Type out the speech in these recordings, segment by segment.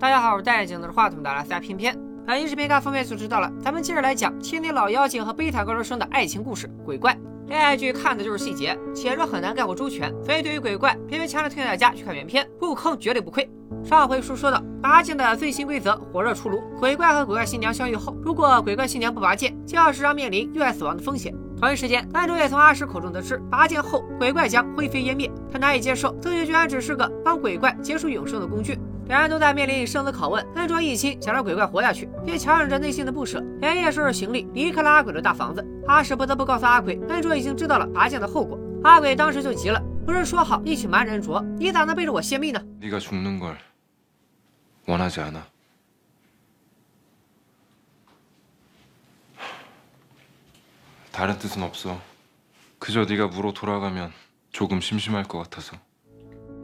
大家好，我是戴眼镜拿着话筒的阿拉斯加偏偏。本期视频看封面就知道了，咱们接着来讲千年老妖精和悲惨高中生的爱情故事——鬼怪。恋爱剧看的就是细节，写着很难概括周全，所以对于鬼怪，偏偏强烈推荐大家去看原片，不坑绝对不亏。上回书说到，拔剑的最新规则火热出炉，鬼怪和鬼怪新娘相遇后，如果鬼怪新娘不拔剑，就要时常面临意外死亡的风险。同一时间，男主也从阿史口中得知，拔剑后鬼怪将灰飞烟灭，他难以接受自己居然只是个帮鬼怪结束永生的工具。两人都在面临生死拷问，安卓一心想让鬼怪活下去，便强忍着内心的不舍，连夜收拾行李离开了阿鬼的大房子。阿史不得不告诉阿鬼，安卓已经知道了拔剑的后果。阿鬼当时就急了，不是说好一起瞒着安卓，你咋能背着我泄密呢？네가죽는걸원하지않아다른뜻은없어그저네가무로돌아가면조금심심할것같아서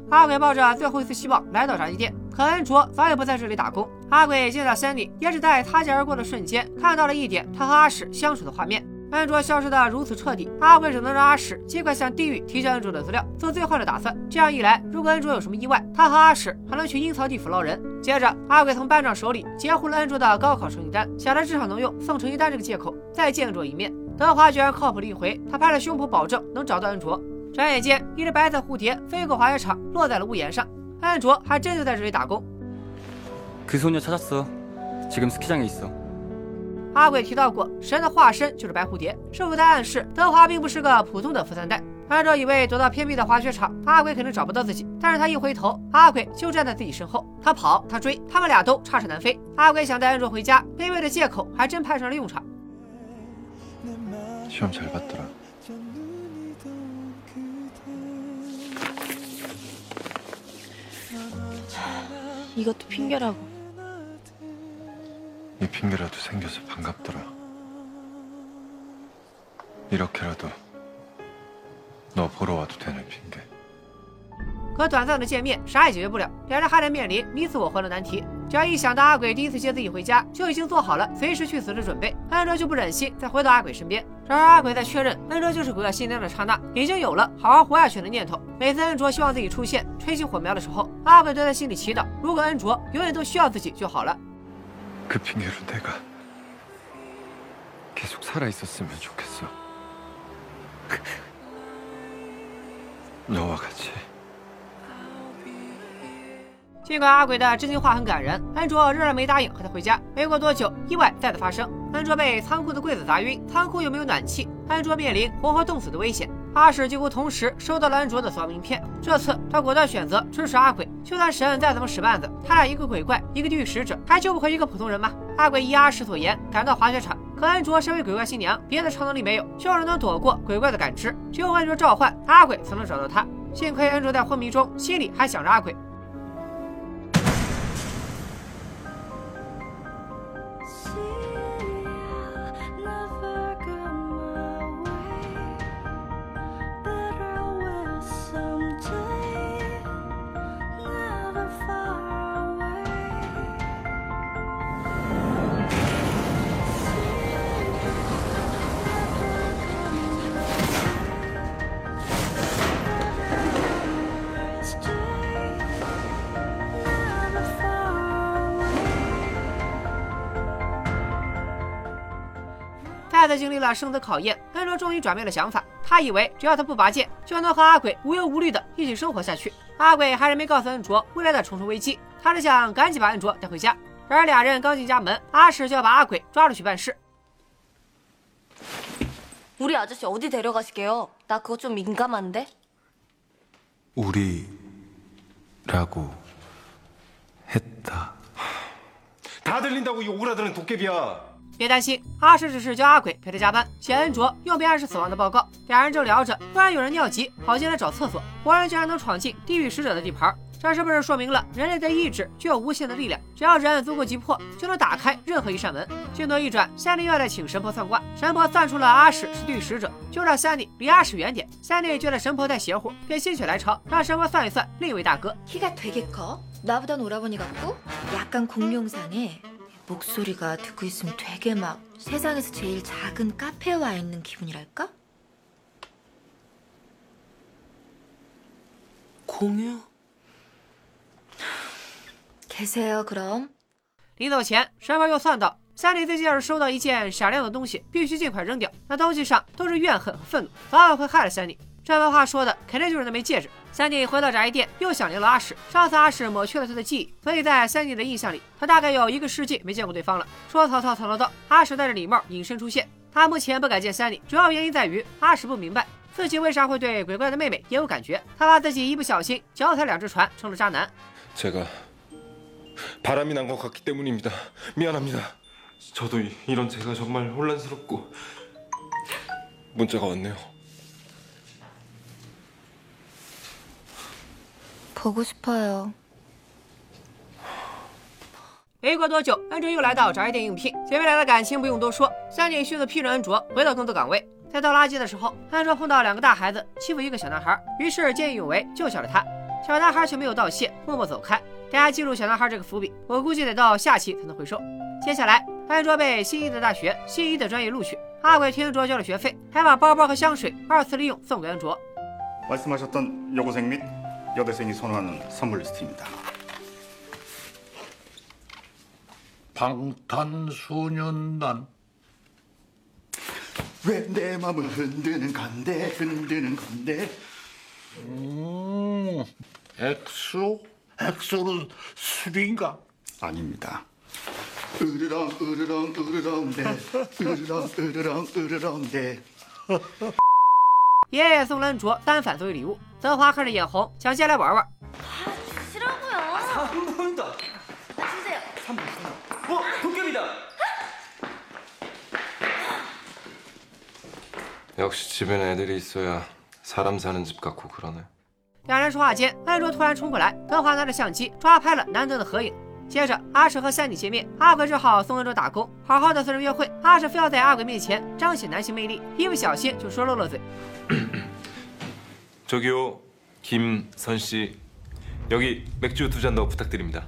阿鬼抱着最后一丝希望来到炸鸡店， 可恩卓早已不在这里打工。阿鬼见到山里，也只在擦肩而过的瞬间看到了一点他和阿史相处的画面。恩卓消失的如此彻底，阿鬼只能让阿史尽快向地狱提交恩卓的资料，做最坏的打算。这样一来，如果恩卓有什么意外，他和阿史还能去阴曹地府捞人。接着，阿鬼从班长手里截胡了恩卓的高考成绩单，想着至少能用送成绩单这个借口再见恩卓一面。德华居然靠谱了一回，他拍了胸脯保证能找到恩卓。转眼间，一只白色蝴蝶飞过滑雪场，落在了屋檐上。安卓还真就在这里打工。그소녀찾았어지금스키장에있어阿鬼提到过，神的化身就是白蝴蝶，是否在暗示德华并不是个普通的富三代？安卓以为躲到偏僻的滑雪场，阿鬼肯定找不到自己，但是他一回头，阿鬼就站在自己身后。他跑，他追，他们俩都插翅难飞。阿鬼想带安卓回家，卑微的借口还真派上了用场。 이것도 핑계라고. 이 핑계라도 생겨서 반갑더라. 이렇게라도 너 보러 와도 되는 핑계. 可短暂的见面啥也解决不了，两人还得面临你死我活的难题。只要一想到阿鬼第一次接自己回家，就已经做好了随时去死的准备，安卓就不忍心再回到阿鬼身边。 然而阿鬼在确认恩卓就是鬼怪新娘的刹那，已经有了好好活下去的念头。每次恩卓希望自己出现吹起火苗的时候，阿鬼都在心里祈祷：如果恩卓永远都需要自己就好了。尽管阿鬼的真心话很感人，安卓仍然没答应和他回家。没过多久，意外再次发生，安卓被仓库的柜子砸晕，仓库又没有暖气，安卓面临活活冻死的危险。阿史几乎同时收到了安卓的死亡名片，这次他果断选择支持阿鬼。就算神再怎么使绊子，他俩一个鬼怪，一个地狱使者，还救不回一个普通人吗？阿鬼依阿史所言赶到滑雪场，可安卓身为鬼怪新娘，别的超能力没有，就是能躲过鬼怪的感知，只有安卓召唤阿鬼才能找到他。幸亏安卓在昏迷中，心里还想着阿鬼。再次经历了生死考验，安卓终于转变了想法。他以为只要他不拔剑，就能和阿鬼无忧无虑的一起生活下去。阿鬼还是没告诉安卓未来的重重危机，他只想赶紧把安卓带回家。然而俩人刚进家门，阿史就要把阿鬼抓了去办事。우리아저씨어디데려가시게요나그거좀민감한데 우리라고 했다. 다 들린다고 이 오그라드는 도깨비야. 别担心，阿史只是叫阿鬼陪他加班，写恩卓用被暗示死亡的报告。两人正聊着，突然有人尿急，跑进来找厕所。活人居然能闯进地狱使者的地盘，这是不是说明了人类的意志具有无限的力量？只要人足够急迫，就能打开任何一扇门。镜头一转，三丽又来请神婆算卦，神婆算出了阿史是地狱使者，就让三丽离阿史远点。三丽觉得神婆太邪乎，便心血来潮让神婆算一算另一位大哥。 키가 되게 커. 나보단 오라버니 같고 약간 공룡사네. 목소리가 듣고 있으면 되게 막 세상에서 제일 작은 카페에 와 있는 기분이랄까? 공유? 계세요, 그럼. 临走前，神婆又算到三里最近要是收到一件闪亮的东西，必须尽快扔掉。那东西上都是怨恨和愤怒，早晚会害了三里。这番话说的肯定就是那枚戒指。 三弟回到炸衣店，又想起了阿史。上次阿史抹去了他的记忆，所以在三弟的印象里，他大概有一个世纪没见过对方了。说曹操曹操到，阿史戴着礼帽隐身出现。他目前不敢见三弟，主要原因在于阿史不明白自己为啥会对鬼怪的妹妹也有感觉。他怕自己一不小心脚踩两只船，成了渣男。제가바람이난것같기때문입니다미안합니다 저도 이- 이런 제가 정말 혼란스럽고 문자가 왔네요. 보고 싶어요. 没过多久，恩卓又来到炸衣店应聘。姐妹俩的感情不用多说，三弟迅速批准恩卓回到工作岗位。在倒垃圾的时候，恩卓碰到两个大孩子欺负一个小男孩，于是见义勇为救下了他。小男孩却没有道谢，默默走开。大家记住小男孩这个伏笔，我估计得到下期才能回收。接下来，恩卓被心仪的大学、心仪的专业录取，阿鬼替恩卓交了学费，还把包包和香水二次利用送给恩卓。 여대생이 선호하는 선물 리스트입니다. 방탄소년단 왜내 맘을 흔드는 건데 흔드는 건데 음, 엑소? 엑소는 술인가? 아닙니다. 으르렁 으르렁 으르렁 네 으르렁 으르렁 으르렁 네 爷爷送了恩卓单反作为礼物。德华看着眼红想借来玩玩。两人说话间安卓突然冲过来德华拿着相机抓拍了男得的合影。接着，阿史和三弟见面，阿鬼只好送恩卓打工，好好的私人约会。阿史非要在阿鬼面前彰显男性魅力，一不小心就说漏了嘴。 저기요, 김선 씨. 여기 맥주 두 잔 더 부탁드립니다.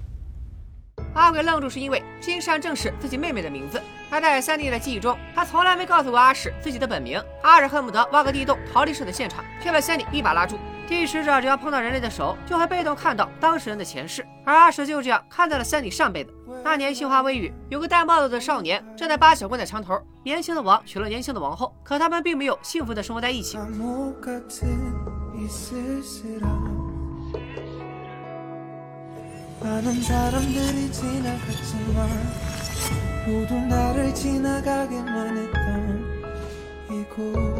阿鬼愣住，是因为金山正是自己妹妹的名字。 而在三弟的记忆中，他从来没告诉过阿史自己的本名。阿史恨不得挖个地洞逃离事的现场，却被三弟一把拉住。地狱使者只要碰到人类的手，就会被动看到当事人的前世。而阿史就这样看到了三弟上辈子。那年杏花微雨，有个戴帽子的少年正在扒小棺材墙头。年轻的王娶了年轻的王后，可他们并没有幸福的生活在一起。 모두 나를 지나가게만 했던 이곳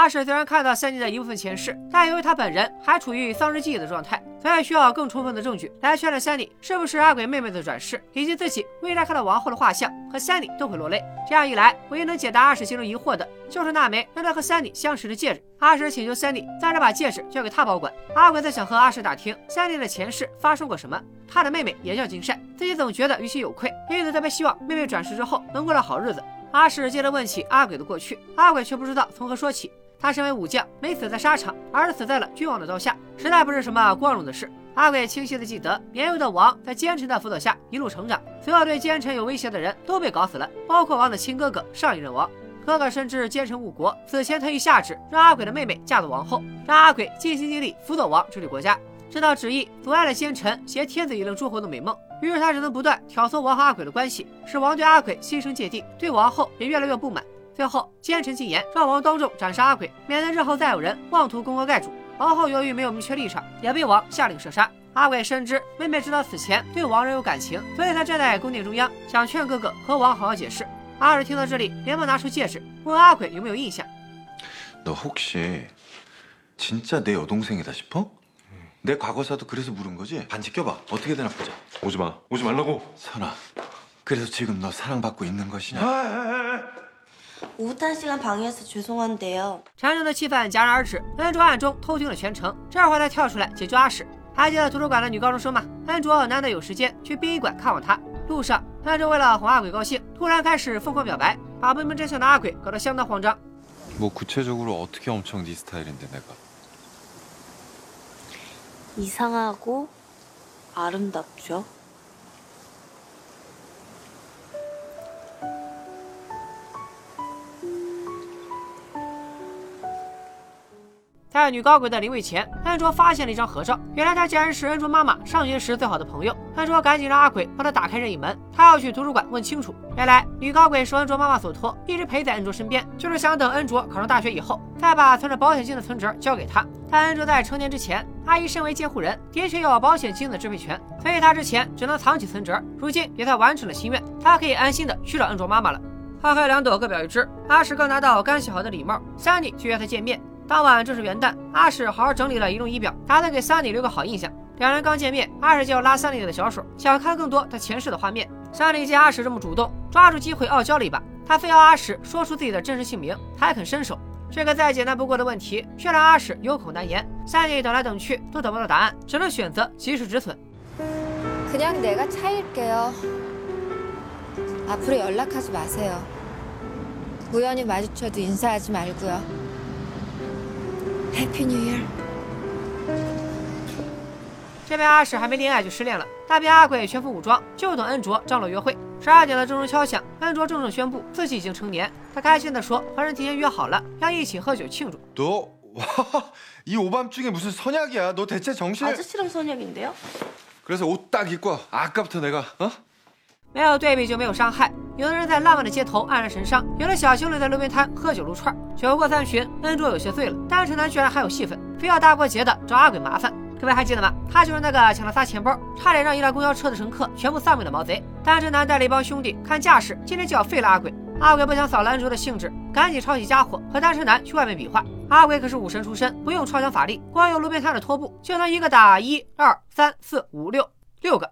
阿史虽然看到三弟的一部分前世，但由于他本人还处于丧失记忆的状态，所以需要更充分的证据来确认三弟是不是阿鬼妹妹的转世，以及自己为啥看到王后的画像和三弟都会落泪。这样一来，唯一能解答阿史心中疑惑的就是那枚让他和三弟相识的戒指。阿史请求三弟暂时把戒指交给他保管。阿鬼在想和阿史打听三弟的前世发生过什么。他的妹妹也叫金善，自己总觉得于其有愧，因此特别希望妹妹转世之后能过上好日子。阿史接着问起阿鬼的过去，阿鬼却不知道从何说起。他身为武将，没死在沙场，而是死在了君王的刀下，实在不是什么光荣的事。阿鬼清晰的记得，年幼的王在奸臣的辅佐下一路成长，所有对奸臣有威胁的人都被搞死了，包括王的亲哥哥上一任王。哥哥深知奸臣误国，此前特意下旨让阿鬼的妹妹嫁做王后，让阿鬼尽心尽力辅佐王治理国家。这道旨意阻碍了奸臣挟天子以令诸侯的美梦，于是他只能不断挑唆王和阿鬼的关系，使王对阿鬼心生芥蒂，对王后也越来越不满。最后，奸臣进言让王当众斩杀阿鬼，免得日后再有人妄图攻高盖主。王后由于没有明确立场，也被王下令射杀。阿鬼深知妹妹直到死前对王仍有感情，所以他站在宫殿中央，想劝哥哥和王好好解释。阿史听到这里，连忙拿出戒指，问阿鬼有没有印象。 너 혹시 진짜 내 여동생이다 싶어? 내 과거사도 그래서 물은 거지? 반지 껴봐. 어떻게 되나 보자. 오지 마. 오지 말라고. 선아, 그래서 지금 너 사랑받고 있는 것이냐? 오붓한 시간 방해해서 죄송한데요. 沉重的气氛戛然而止，恩卓暗中偷听了全程，这会儿才跳出来解救阿史。还记得图书馆的女高中生吗？恩卓难得有时间去殡仪馆看望她。路上，恩卓为了哄阿鬼高兴，突然开始疯狂表白，把不明真相的阿鬼搞得相当慌张。 뭐 구체적으로 어떻게 엄청 네 스타일인데 내가. 이상하고 아름답죠. 在女高鬼的灵位前，恩卓发现了一张合照，原来她竟然是恩卓妈妈上学时最好的朋友。恩卓赶紧让阿鬼帮他打开任意门，他要去图书馆问清楚。原来女高鬼受恩卓妈妈所托，一直陪在恩卓身边，就是想等恩卓考上大学以后，再把存着保险金的存折交给他。但恩卓在成年之前，阿姨身为监护人，的确有保险金的支配权，所以他之前只能藏起存折。如今也算完成了心愿，他可以安心的去找恩卓妈妈了。花开两朵，各表一枝。阿史刚拿到刚洗好的礼帽，三妮就约他见面。当晚正是元旦，阿史好好整理了仪容仪表，打算给三妮留个好印象。两人刚见面，阿史就要拉三妮的小手，想看更多他前世的画面。三妮见阿史这么主动，抓住机会傲娇了一把，他非要阿史说出自己的真实姓名，他还肯伸手。这个再简单不过的问题，却让阿史有口难言。三妮等来等去都等不到答案，只能选择及时止损。Happy New Year。这边阿史还没恋爱就失恋了，那边阿鬼全副武装，就等恩卓张罗约会。十二点的钟声敲响，恩卓郑重宣布自己已经成年。他开心地说：“和人提前约好了，要一起喝酒庆祝。” 너 와, 이 오밤중에 무슨 선약이야? 너 대체 정신? 아저씨랑 선약인데요? 그래서 옷 딱 입고 와. 아까부터 내가 어? 没有对比就没有伤害。有的人在浪漫的街头黯然神伤，有的小情侣在路边摊喝酒撸串。酒过三巡，恩卓有些醉了，单身男居然还有戏份，非要大过节的找阿鬼麻烦。各位还记得吗？他就是那个抢了仨钱包，差点让一辆公交车的乘客全部丧命的毛贼。单身男带了一帮兄弟，看架势，今天就要废了阿鬼。阿鬼不想扫了恩卓的兴致，赶紧抄起家伙和单身男去外面比划。阿鬼可是武神出身，不用超强法力，光用路边摊的拖布就能一个打一二三四五六六个。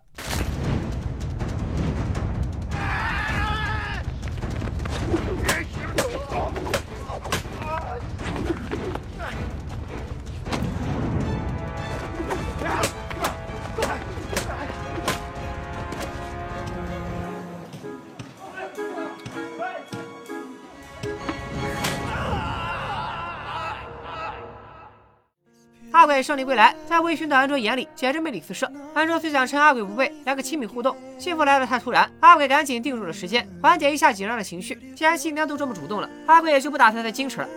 阿鬼胜利归来，在微醺的安卓眼里简直魅力四射。安卓虽想趁阿鬼不备来个亲密互动，幸福来的太突然，阿鬼赶紧定住了时间，缓解一下紧张的情绪。既然新娘都这么主动了，阿鬼也就不打算再矜持了。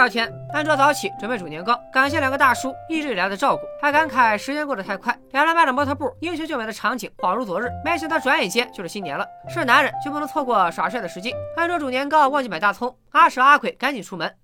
第二天，安卓早起准备煮年糕，感谢两个大叔一直以来的照顾，还感慨时间过得太快。两人迈着模特步，英雄救美的场景恍如昨日。没想到转眼间就是新年了，是男人就不能错过耍帅的时机。安卓煮年糕忘记买大葱，阿蛇阿鬼赶紧出门。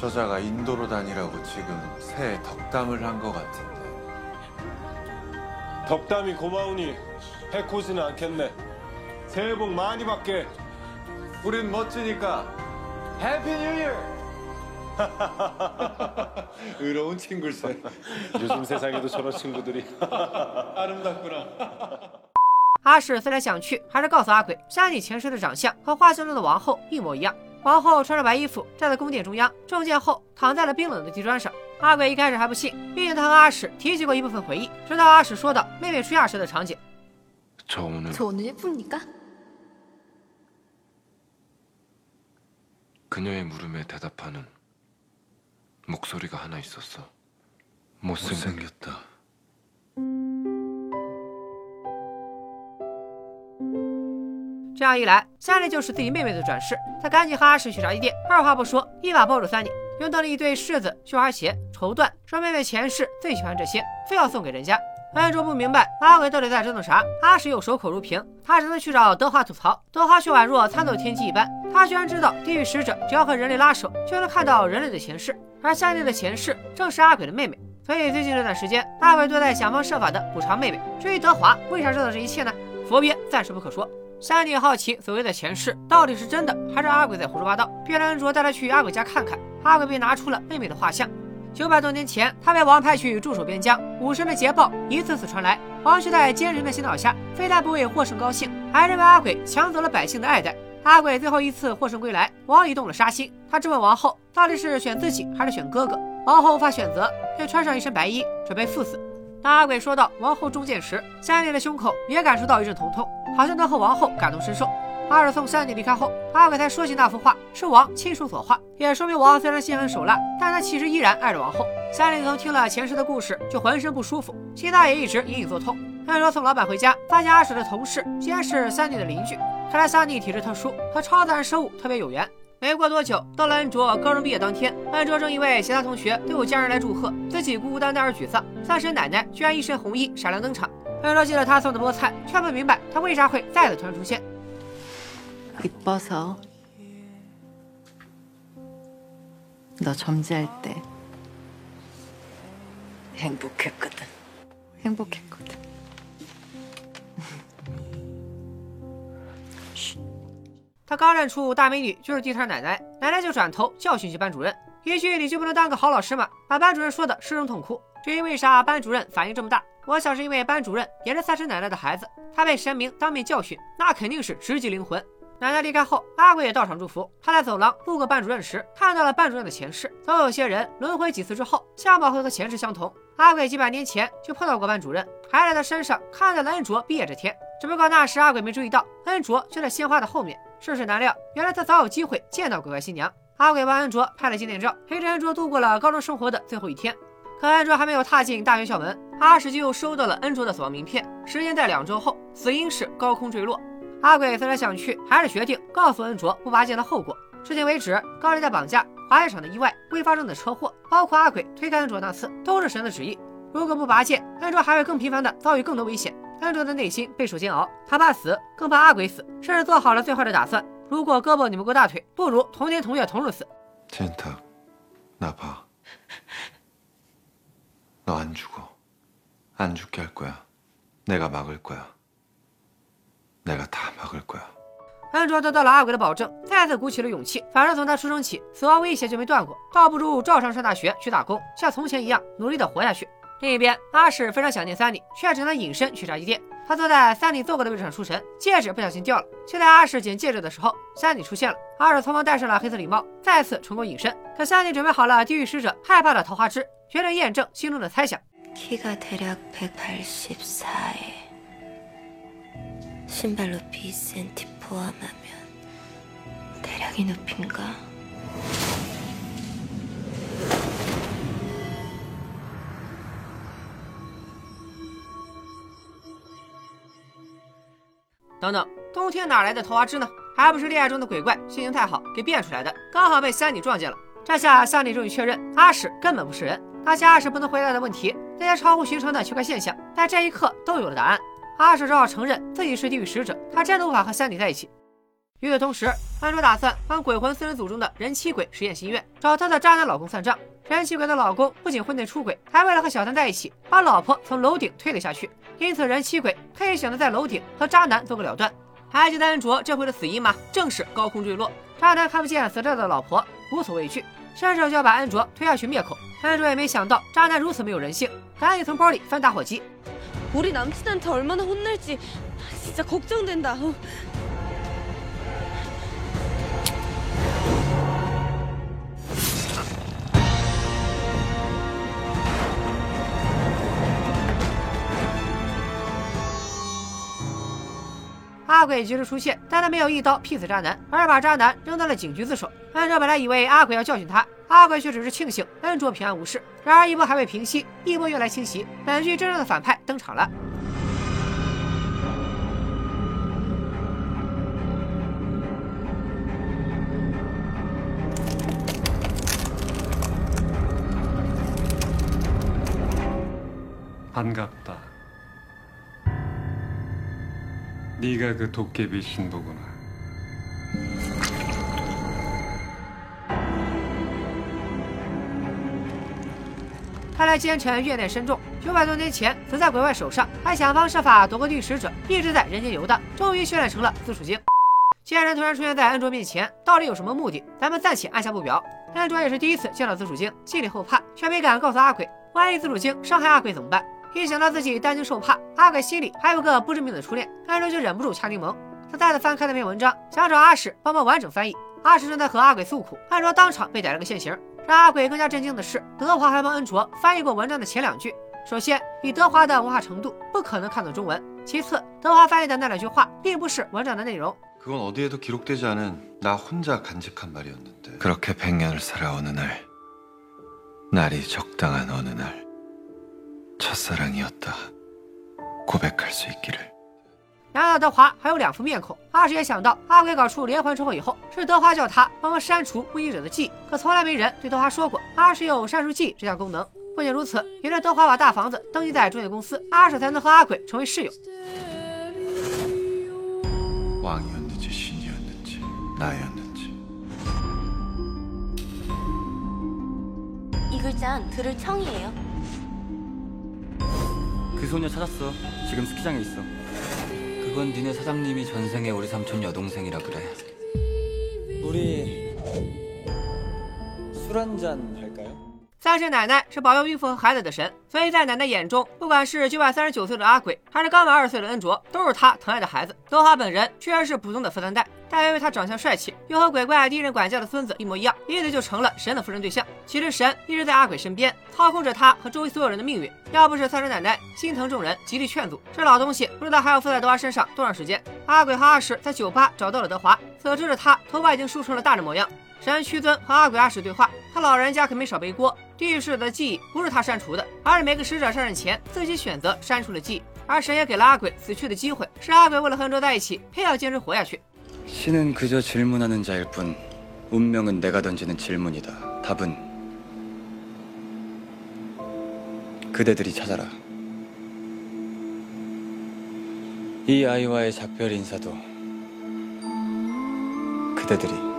저자가 인도로 다니라고 지금 새 덕담을 한 것 같은데. 덕담이 고마우니 해코지는 않겠네. 새해 복 많이 받게. 우린 멋지니까 해피 뉴 이어! 의로운 친구일세. 요즘 세상에도 저런 친구들이 아름답구나. 阿史思来想去，还是告诉阿鬼，山里前世的长相和画像中的王后一模一样。 王后穿着白衣服站在宫殿中央，中箭后躺在了冰冷的地砖上。阿鬼一开始还不信，毕竟他和阿史提起过一部分回忆，直到阿史说到妹妹出嫁时的场景。这样一来，三妮就是自己妹妹的转世。他赶紧和阿史去炸鸡店，二话不说，一把抱住三妮，用到了一对柿子、绣花鞋、绸缎，说妹妹前世最喜欢这些，非要送给人家。恩卓不明白阿鬼到底在折腾啥，阿史又守口如瓶，他只能去找德华吐槽。德华却宛若参透天机一般，他居然知道地狱使者只要和人类拉手，就能看到人类的前世，而三妮的前世正是阿鬼的妹妹。所以最近这段时间，阿鬼都在想方设法的补偿妹妹。至于德华为啥知道这一切呢？佛别暂时不可说。三妮好奇所谓的前世到底是真的，还是阿鬼在胡说八道，便让恩卓带他去阿鬼家看看。阿鬼便拿出了妹妹的画像。九百多年前，他被王派去驻守边疆，武神的捷报一次次传来。王却在奸人的洗脑下，非但不为获胜高兴，还认为阿鬼抢走了百姓的爱戴。阿鬼最后一次获胜归来，王已动了杀心。他质问王后，到底是选自己还是选哥哥？王后无法选择，便穿上一身白衣，准备赴死。当阿鬼说到王后中箭时，三弟的胸口也感受到一阵疼痛，好像能和王后感同身受。阿水送三弟离开后，阿鬼才说起那幅画是王亲手所画，也说明王虽然心狠手辣，但他其实依然爱着王后。三弟从听了前世的故事，就浑身不舒服，心脏也一直隐隐作痛。安卓送老板回家，发现阿水的同事竟然是三弟的邻居，看来三弟体质特殊，和超自然生物特别有缘。没过多久，到了安卓高中毕业当天，安卓正因为其他同学都有家人来祝贺，自己孤孤单单而沮丧。三婶奶奶居然一身红衣闪亮登场，安卓记得他送的菠菜，却不明白他为啥会再次突然出现。他刚认出大美女就是地摊奶奶，奶奶就转头教训起班主任，一句你就不能当个好老师吗？把班主任说的失声痛哭。至于为啥班主任反应这么大，我想是因为班主任也是三婶奶奶的孩子，他被神明当面教训，那肯定是直击灵魂。奶奶离开后，阿鬼也到场祝福。他在走廊路过班主任时，看到了班主任的前世。总有些人轮回几次之后，相貌会和前世相同。阿鬼几百年前就碰到过班主任，还在他身上看到了恩卓毕业这天。只不过那时阿鬼没注意到，恩卓就在鲜花的后面。世事难料，原来他早有机会见到鬼怪新娘。阿鬼帮恩卓拍了纪念照，陪着恩卓度过了高中生活的最后一天。可恩卓还没有踏进大学校门，阿史就又收到了恩卓的死亡名片，时间在两周后，死因是高空坠落。阿鬼思来想去，还是决定告诉恩卓不拔剑的后果。至今为止，高利贷绑架、滑雪场的意外、未发生的车祸，包括阿鬼推开恩卓那次，都是神的旨意。如果不拔剑，恩卓还会更频繁的遭遇更多危险。恩卓的内心备受煎熬，他怕死，更怕阿鬼死，甚至做好了最坏的打算。如果胳膊拧不过大腿，不如同天同月同日死。 젠탁, 나 봐. 너 안 죽어. 안 죽게 할 거야. 내가 막을 거야. 내가 다 막을 거야. 安卓得到了阿鬼的保证，再次鼓起了勇气。反正从他出生起，死亡威胁就没断过，倒不如照常上大学去打工，像从前一样努力的活下去。 另一边，阿史非常想念三里，却只能隐身去炸鸡店。他坐在三里坐过的位置上出神，戒指不小心掉了。就在阿史捡戒指的时候，三里出现了。阿史匆忙戴上了黑色礼帽，再次成功隐身。可三里准备好了地狱使者害怕的桃花枝，决定验证心中的猜想。等等，冬天哪来的桃花枝呢？还不是恋爱中的鬼怪心情太好给变出来的，刚好被三妮撞见了。”这下三妮终于确认阿史根本不是人。那些阿史不能回答的问题，那些超乎寻常的奇怪现象，在这一刻都有了答案。阿史只好承认自己是地狱使者，他真的无法和三妮在一起。与此同时，安卓打算帮鬼魂四人组中的人妻鬼实现心愿，找她的渣男老公算账。人妻鬼的老公不仅婚内出轨，还为了和小三在一起，把老婆从楼顶推了下去。因此，人妻鬼可以选择在楼顶和渣男做个了断。还记得安卓这回的死因吗？正是高空坠落。渣男看不见死掉的老婆，无所畏惧，伸手就要把安卓推下去灭口。安卓也没想到渣男如此没有人性，赶紧从包里翻打火机。 우리 남친한테 얼마나 혼날지 진짜 걱정된다. 阿鬼及时出现，但他没有一刀劈死渣男，而是把渣男扔到了警局自首。按照本来以为阿鬼要教训他，阿鬼却只是庆幸恩卓平安无事。然而一波还未平息，一波又来侵袭，本剧真正的反派登场了。네가 그 도깨비 신부구나. 看来奸臣怨念深重，九百多年前死在鬼怪手上，还想方设法夺过帝使者，一直在人间游荡，终于训练成了紫薯精。奸人突然出现在恩卓面前，到底有什么目的？咱们暂且按下不表。恩卓也是第一次见到紫薯精，心里后怕，却没敢告诉阿鬼，万一紫薯精伤害阿鬼怎么办？ 一想到自己担惊受怕，阿鬼心里还有个不致命的初恋，恩卓就忍不住掐柠檬。他再次翻开那篇文章，想找阿史帮忙完整翻译。阿史正在和阿鬼诉苦，恩卓当场被逮了个现行。让阿鬼更加震惊的是，德华还帮恩卓翻译过文章的前两句。首先，以德华的文化程度，不可能看懂中文；其次，德华翻译的那两句话，并不是文章的内容。 그건 어디에도 기록되지 않은 나 혼자 간직한 말이었는데 그렇게 백년을 살아 어느 날 날이 적당한 어느 날 첫사랑이었다 고백할 수 있기를 然而德华还有两副面孔，阿史也想到阿鬼搞出连环车祸以后，是德华叫他帮忙删除目击者的记忆，可从来没人对德华说过阿史有删除记忆这项功能。不仅如此，也是德华把大房子登记在中介公司，阿史才能和阿鬼成为室友。 왕이었는지 신이었는지 나였는지 이 글자는 들을 청이에요. 그 소녀 찾았어. 지금 스키장에 있어. 그건 니네 사장님이 전생에 우리 삼촌 여동생이라 그래. 우리 술 한잔 할까요? 三婶奶奶是保佑孕妇和孩子的神，所以在奶奶眼中，不管是九百三十九岁的阿鬼，还是刚满二十岁的恩卓，都是她疼爱的孩子。德华本人居然是普通的富三代，但因为他长相帅气，又和鬼怪第一任管家的孙子一模一样，因此就成了神的附身对象。其实神一直在阿鬼身边，操控着他和周围所有人的命运。要不是三婶奶奶心疼众人，极力劝阻，这老东西不知道还要附在德华身上多长时间。阿鬼和阿史在酒吧找到了德华，此时的他头发已经梳成了大人模样。神屈尊和阿鬼阿史对话，他老人家可没少背锅。地狱使者的记忆不是他删除的，而是每个使者上任前自己选择删除了记忆。而神也给了阿鬼死去的机会，是阿鬼为了和恩卓在一起，偏要坚持活下去。 신은 그저 질문하는 자일 뿐 운명은 내가 던지는 질문이다. 답은 그대들이 찾아라. 이 아이와의 작별 인사도 그대들이.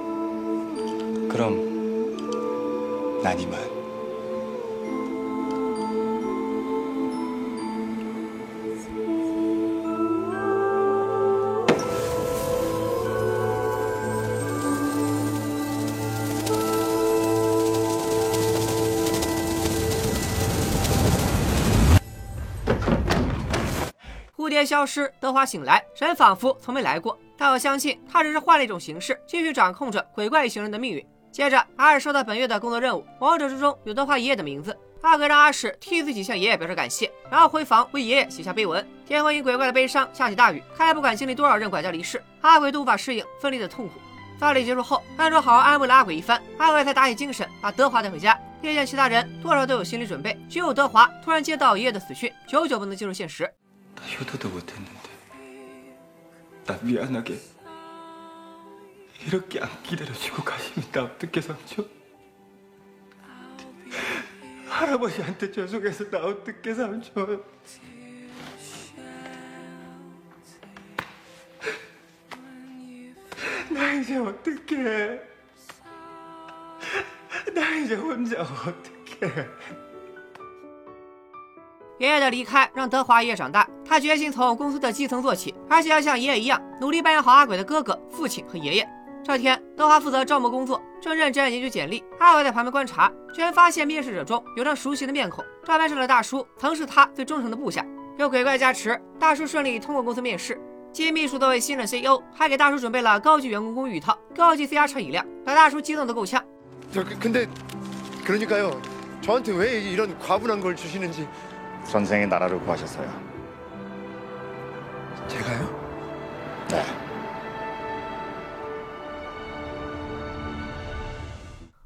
그럼 난 이만. “蝴蝶消失，德华醒来，神仿佛从没来过。但我相信，他只是换了一种形式，继续掌控着鬼怪一行人的命运。” 接着，阿史收到本月的工作任务，王者之中有德华爷爷的名字。阿鬼让阿史替自己向爷爷表示感谢，然后回房为爷爷写下碑文。天后因鬼怪的悲伤下起大雨，看来不管经历多少任管家离世，阿鬼都无法适应分离的痛苦。葬礼结束后，安卓好好安慰了阿鬼一番，阿鬼才打起精神把德华带回家。夜见其他人多少都有心理准备，只有德华突然接到爷爷的死讯，久久不能接受现实。이렇게 안 기다려주고 가시면 나 어떻게 삼죠? 할아버지한테 죄송해서 나 어떻게 삼죠? 나 이제 어떡해 나 이제 혼자 어떡해 爷爷的离开让德华也长大，他决心从公司的基层做起，而且要像爷爷一样努力扮演好阿鬼的哥哥、父亲和爷爷。 这天，德华负责招募工作，正认真研究简历，阿鬼在旁边观察，居然发现面试者中有张熟悉的面孔。照片上的大叔曾是他最忠诚的部下，有鬼怪加持，大叔顺利通过公司面试。金秘书作为新任 CEO，还给大叔准备了高级员工公寓一套，高级 CR 车一辆，把大叔激动得够呛。 저 그- 근데 그러니까요. 저한테 왜 이런 과분한 걸 주시는지 전생에 나라를 구하셨어요. 제가요?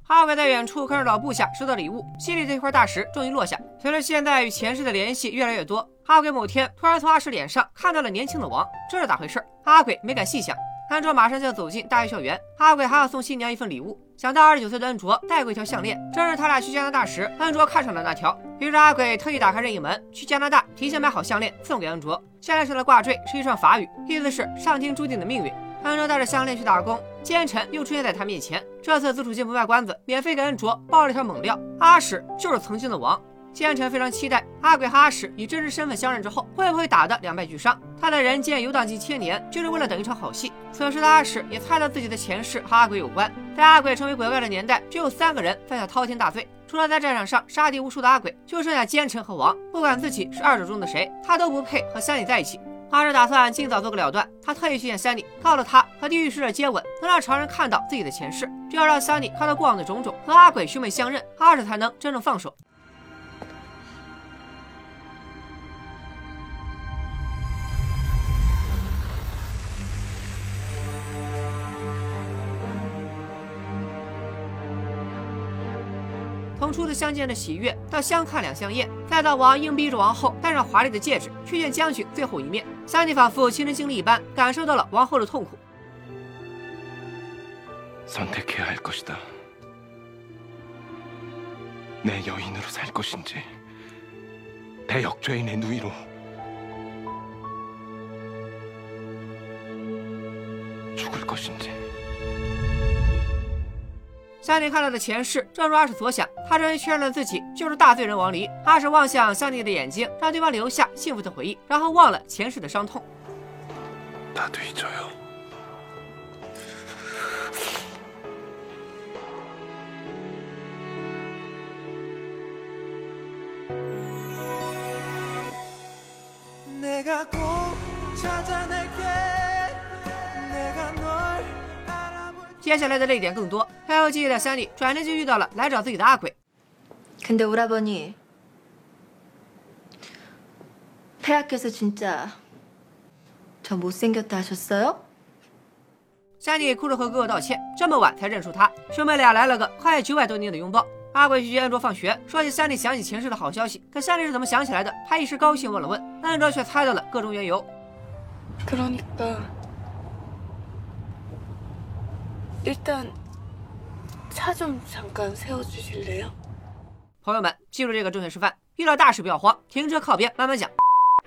阿鬼在远处看着老部下收到礼物，心里这块大石终于落下。随着现在与前世的联系越来越多，阿鬼某天突然从阿石脸上看到了年轻的王，这是咋回事？阿鬼没敢细想。安卓马上就要走进大学校园，阿鬼还要送新娘一份礼物。想到二十九岁的恩卓带过一条项链，正是他俩去加拿大时，恩卓看上的那条。于是阿鬼特意打开任意门，去加拿大提前买好项链送给恩卓。项链上的挂坠是一串法语，意思是上天注定的命运。恩卓带着项链去打工，奸臣又出现在他面前。这次自处境不卖关子，免费给恩卓爆了一条猛料：阿史就是曾经的王。奸臣非常期待阿鬼和阿史以真实身份相认之后，会不会打得两败俱伤？他在人间游荡近千年，就是为了等一场好戏。此时的阿史也猜到自己的前世和阿鬼有关。在阿鬼成为鬼怪的年代，只有三个人犯下滔天大罪，除了在战场上杀敌无数的阿鬼，就剩下奸臣和王。不管自己是二者中的谁，他都不配和三里在一起。阿史打算尽早做个了断，他特意去见三里，告诉他和地狱使者接吻能让常人看到自己的前世，只要让三里看到过往的种种，和阿鬼兄妹相认，阿史才能真正放手。从初次相见的喜悦，到相看两相厌，再到王硬逼着王后戴上华丽的戒指去见将军最后一面，三弟仿佛亲身经历一般，感受到了王后的痛苦。 선택해야 할 것이다. 내 여인으로 살 것인지 대역죄인의 누이로 香菱看到的前世正如阿史所想，他终于确认了自己就是大罪人王离。阿史望向香菱的眼睛，让对方留下幸福的回忆，然后忘了前世的伤痛。接下来的泪点更多。还有记忆的三弟转念就遇到了来找自己的阿鬼。 근데 오라버니 폐하께서 진짜 저 못생겼다 하셨어요? 三弟哭着和哥哥道歉，这么晚才认出他。兄妹俩来了个跨越九百多年的拥抱。阿鬼拒绝恩卓放学，说起三弟想起前世的好消息。可三弟是怎么想起来的？他一时高兴问了问，恩卓却猜到了各种缘由。 그러니까 일단 차 좀 잠깐 세워주실래요? 朋友们，记住这个正确示范：遇到大事不要慌，停车靠边，慢慢讲。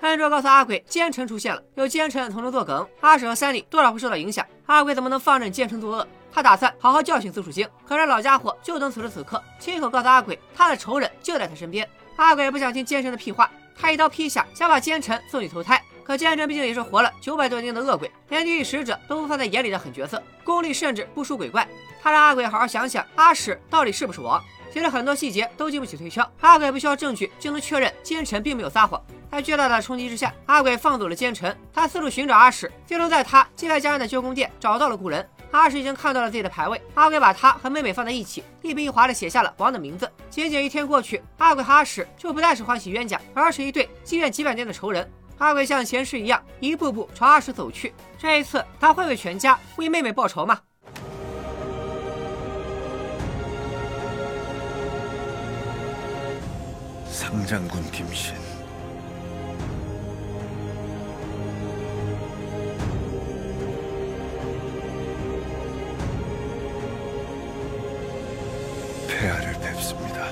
恩卓告诉阿鬼，奸臣出现了，有奸臣从中作梗，阿史和三弟多少会受到影响。阿鬼怎么能放任奸臣作恶？他打算好好教训紫薯精。可是老家伙就等此时此刻，亲口告诉阿鬼，他的仇人就在他身边。阿鬼不想听奸臣的屁话，他一刀劈下，想把奸臣送去投胎。可奸臣毕竟也是活了九百多年的恶鬼，连地狱使者都不放在眼里的狠角色，功力甚至不输鬼怪。 他让阿鬼好好想想，阿史到底是不是王？其实很多细节都经不起推敲，阿鬼不需要证据就能确认奸臣并没有撒谎。在巨大的冲击之下，阿鬼放走了奸臣，他四处寻找阿史，最终在他寄来家人的旧宫殿找到了故人。阿史已经看到了自己的牌位，阿鬼把他和妹妹放在一起，一笔一划地写下了王的名字。仅仅一天过去，阿鬼和阿史就不再是欢喜冤家，而是一对积怨几百年的仇人。阿鬼像前世一样，一步步朝阿史走去。这一次，他会为全家为妹妹报仇吗？상장군 김신 폐하를 뵙습니다.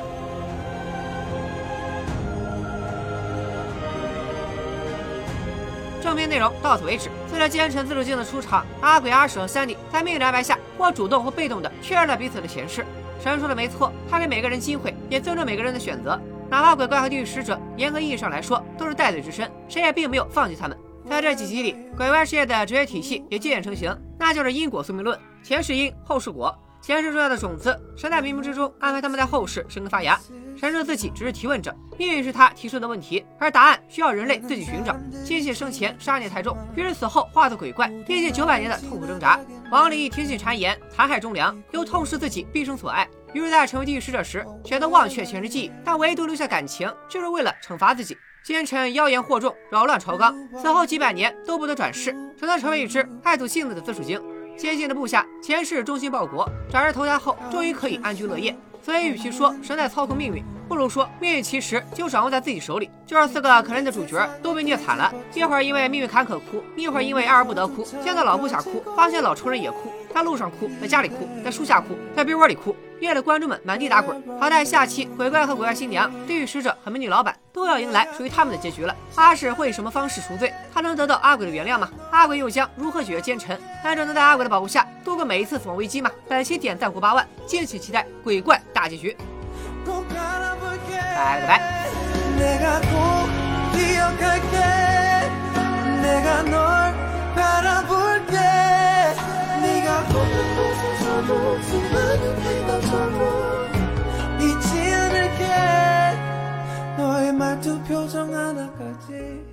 正片内容到此为止。随着奸臣自主镜的出场，阿鬼、阿史和三弟在命运安排下，或主动或被动的确认了彼此的前世。神说的没错，他给每个人机会，也尊重每个人的选择。 哪怕鬼怪和地狱使者，严格意义上来说都是戴罪之身，谁也并没有放弃他们。在这几集里，鬼怪世界的哲学体系也渐渐成型，那就是因果宿命论：前世因，后世果。前世种下的种子，神在冥冥之中安排他们在后世生根发芽。神说自己只是提问者，命运是他提出的问题，而答案需要人类自己寻找。机器生前杀孽太重，于是死后化作鬼怪，历尽九百年的痛苦挣扎。王林一听信谗言，残害忠良，又痛失自己毕生所爱，于是，在成为地狱使者时，选择忘却前世记忆，但唯独留下感情，就是为了惩罚自己。奸臣妖言惑众，扰乱朝纲，此后几百年都不得转世，只能成为一只爱吐信子的紫薯精。先进的部下前世忠心报国，转世投胎后终于可以安居乐业。所以，与其说神在操控命运，不如说命运其实就掌握在自己手里。就是四个可怜的主角都被虐惨了，一会儿因为命运坎坷哭，一会儿因为爱而不得哭。见到老部下哭，发现老仇人也哭，在路上哭，在家里哭，在树下哭，在被窝里哭，虐的观众们满地打滚。好在下期鬼怪和鬼怪新娘、地狱使者和美女老板都要迎来属于他们的结局了。阿史会以什么方式赎罪？他能得到阿鬼的原谅吗？阿鬼又将如何解决奸臣？安哲能在阿鬼的保护下度过每一次死亡危机吗？本期点赞过八万，敬请期待鬼怪大结局。 꼭 알아볼게. 아, 내가 꼭 기억할게. 내가 널 바라볼게. 네가 걷는 곳에서도 수많은 해가 잊지 않을게. 너의 말투 표정 하나까지.